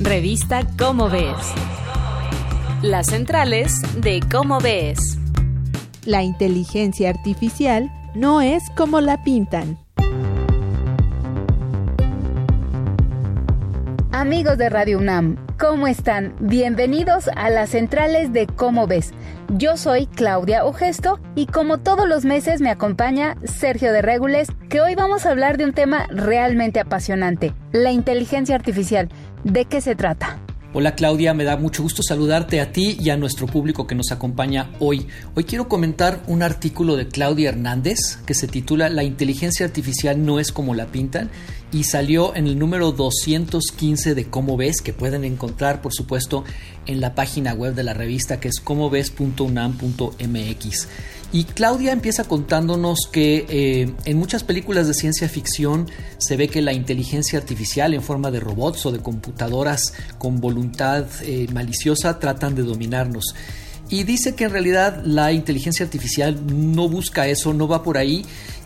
Revista Cómo Ves. Las centrales de Cómo Ves. La inteligencia artificial no es como la pintan. Amigos de Radio UNAM, ¿cómo están? Bienvenidos a las centrales de Cómo Ves. Yo soy Claudia Ogesto y como todos los meses me acompaña Sergio de Regules, que hoy vamos a hablar de un tema realmente apasionante, la inteligencia artificial. ¿De qué se trata? Hola Claudia, me da mucho gusto saludarte a ti y a nuestro público que nos acompaña hoy. Hoy quiero comentar un artículo de Claudia Hernández que se titula La inteligencia artificial no es como la pintan y salió en el número 215 de Cómo ves, que pueden encontrar por supuesto en la página web de la revista que es comoves.unam.mx. Y Claudia empieza contándonos que eh, en muchas películas de ciencia ficción se ve que la inteligencia artificial en forma de robots o de computadoras con voluntad eh, maliciosa tratan de dominarnos. Y dice que en realidad la inteligencia artificial no busca eso, no va por ahí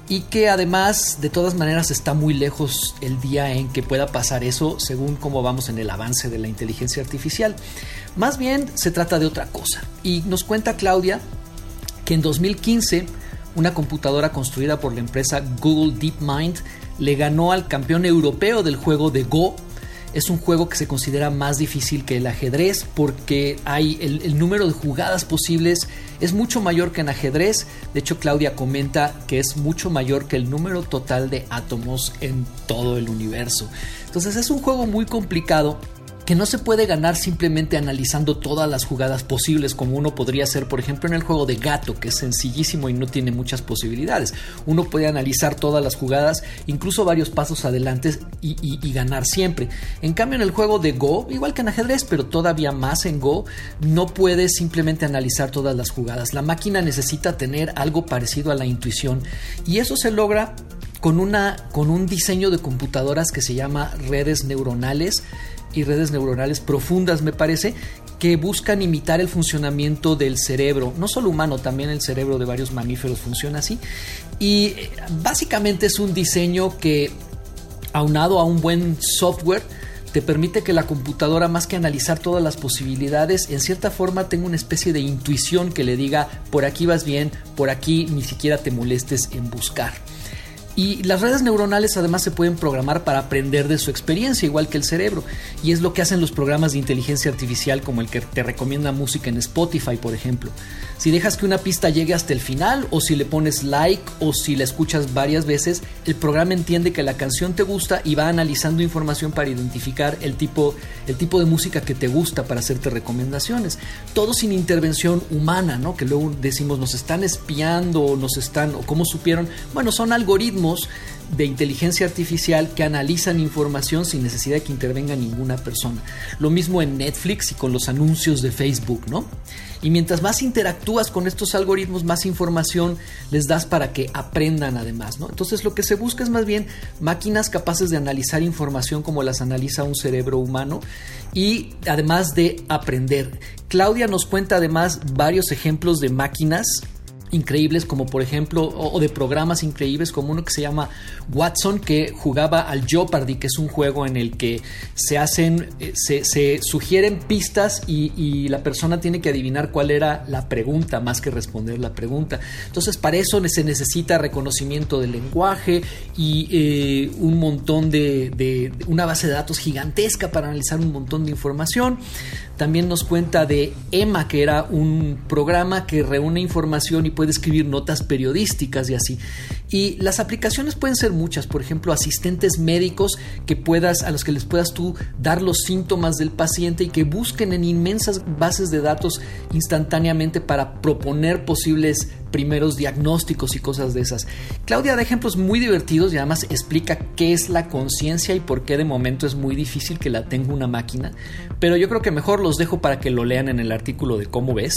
y que además de todas maneras está muy lejos el día en que pueda pasar eso según cómo vamos en el avance de la inteligencia artificial. Más bien se trata de otra cosa. Y nos cuenta Claudia que en 2015 una computadora construida por la empresa Google DeepMind le ganó al campeón europeo del juego de Go. Es un juego que se considera más difícil que el ajedrez porque hay el, número de jugadas posibles es mucho mayor que en ajedrez. De hecho, Claudia comenta que es mucho mayor que el número total de átomos en todo el universo. Entonces es un juego muy complicado que no se puede ganar simplemente analizando todas las jugadas posibles como uno podría hacer, por ejemplo, en el juego de gato, que es sencillísimo y no tiene muchas posibilidades. Uno puede analizar todas las jugadas, incluso varios pasos adelante y, ganar siempre. En cambio, en el juego de Go, igual que en ajedrez, pero todavía más en Go, no puedes simplemente analizar todas las jugadas. La máquina necesita tener algo parecido a la intuición y eso se logra con, una, con un diseño de computadoras que se llama redes neuronales y redes neuronales profundas, me parece, que buscan imitar el funcionamiento del cerebro, no solo humano, también el cerebro de varios mamíferos funciona así. Y eh, básicamente es un diseño que, aunado a un buen software, te permite que la computadora, más que analizar todas las posibilidades, en cierta forma tenga una especie de intuición que le diga, por aquí vas bien, por aquí ni siquiera te molestes en buscar. Y las redes neuronales además se pueden programar para aprender de su experiencia, igual que el cerebro. Y es lo que hacen los programas de inteligencia artificial como el que te recomienda música en Spotify, por ejemplo. Si dejas que una pista llegue hasta el final, o si le pones like, o si la escuchas varias veces, el programa entiende que la canción te gusta y va analizando información para identificar el tipo, el tipo de música que te gusta para hacerte recomendaciones. Todo sin intervención humana, ¿no? Que luego decimos nos están espiando, nos están, o cómo supieron. Bueno, son algoritmos de inteligencia artificial que analizan información sin necesidad de que intervenga ninguna persona. Lo mismo en Netflix y con los anuncios de Facebook, ¿no? Y mientras más interactúas con estos algoritmos, más información les das para que aprendan además, ¿no? Entonces lo que se busca es más bien máquinas capaces de analizar información como las analiza un cerebro humano y además de aprender. Claudia nos cuenta además varios ejemplos de máquinas increíbles como por ejemplo o, de programas increíbles como uno que se llama Watson que jugaba al Jeopardy que es un juego en el que se hacen eh, se, sugieren pistas y, la persona tiene que adivinar cuál era la pregunta más que responder la pregunta. Entonces para eso se necesita reconocimiento del lenguaje y eh, un montón de, de una base de datos gigantesca para analizar un montón de información también nos cuenta de Emma, que era un programa que reúne información y puede escribir notas periodísticas y así. Y las aplicaciones pueden ser muchas, por ejemplo, asistentes médicos que puedas, a los que les puedas tú dar los síntomas del paciente y que busquen en inmensas bases de datos instantáneamente para proponer posibles primeros diagnósticos y cosas de esas. Claudia da ejemplos muy divertidos y además explica qué es la conciencia y por qué de momento es muy difícil que la tenga una máquina, pero yo creo que mejor los dejo para que lo lean en el artículo de cómo ves,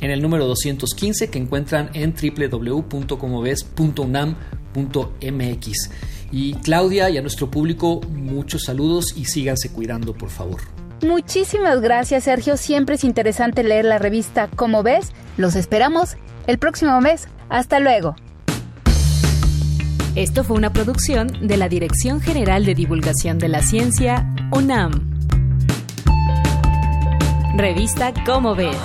en el número 215 que encuentran en www.comoves.unam.mx. Y Claudia y a nuestro público muchos saludos y síganse cuidando por favor. Muchísimas gracias Sergio, siempre es interesante leer la revista Cómo ves. Los esperamos el próximo mes. Hasta luego. Esto fue una producción de la Dirección General de Divulgación de la Ciencia, UNAM. Revista Cómo ves.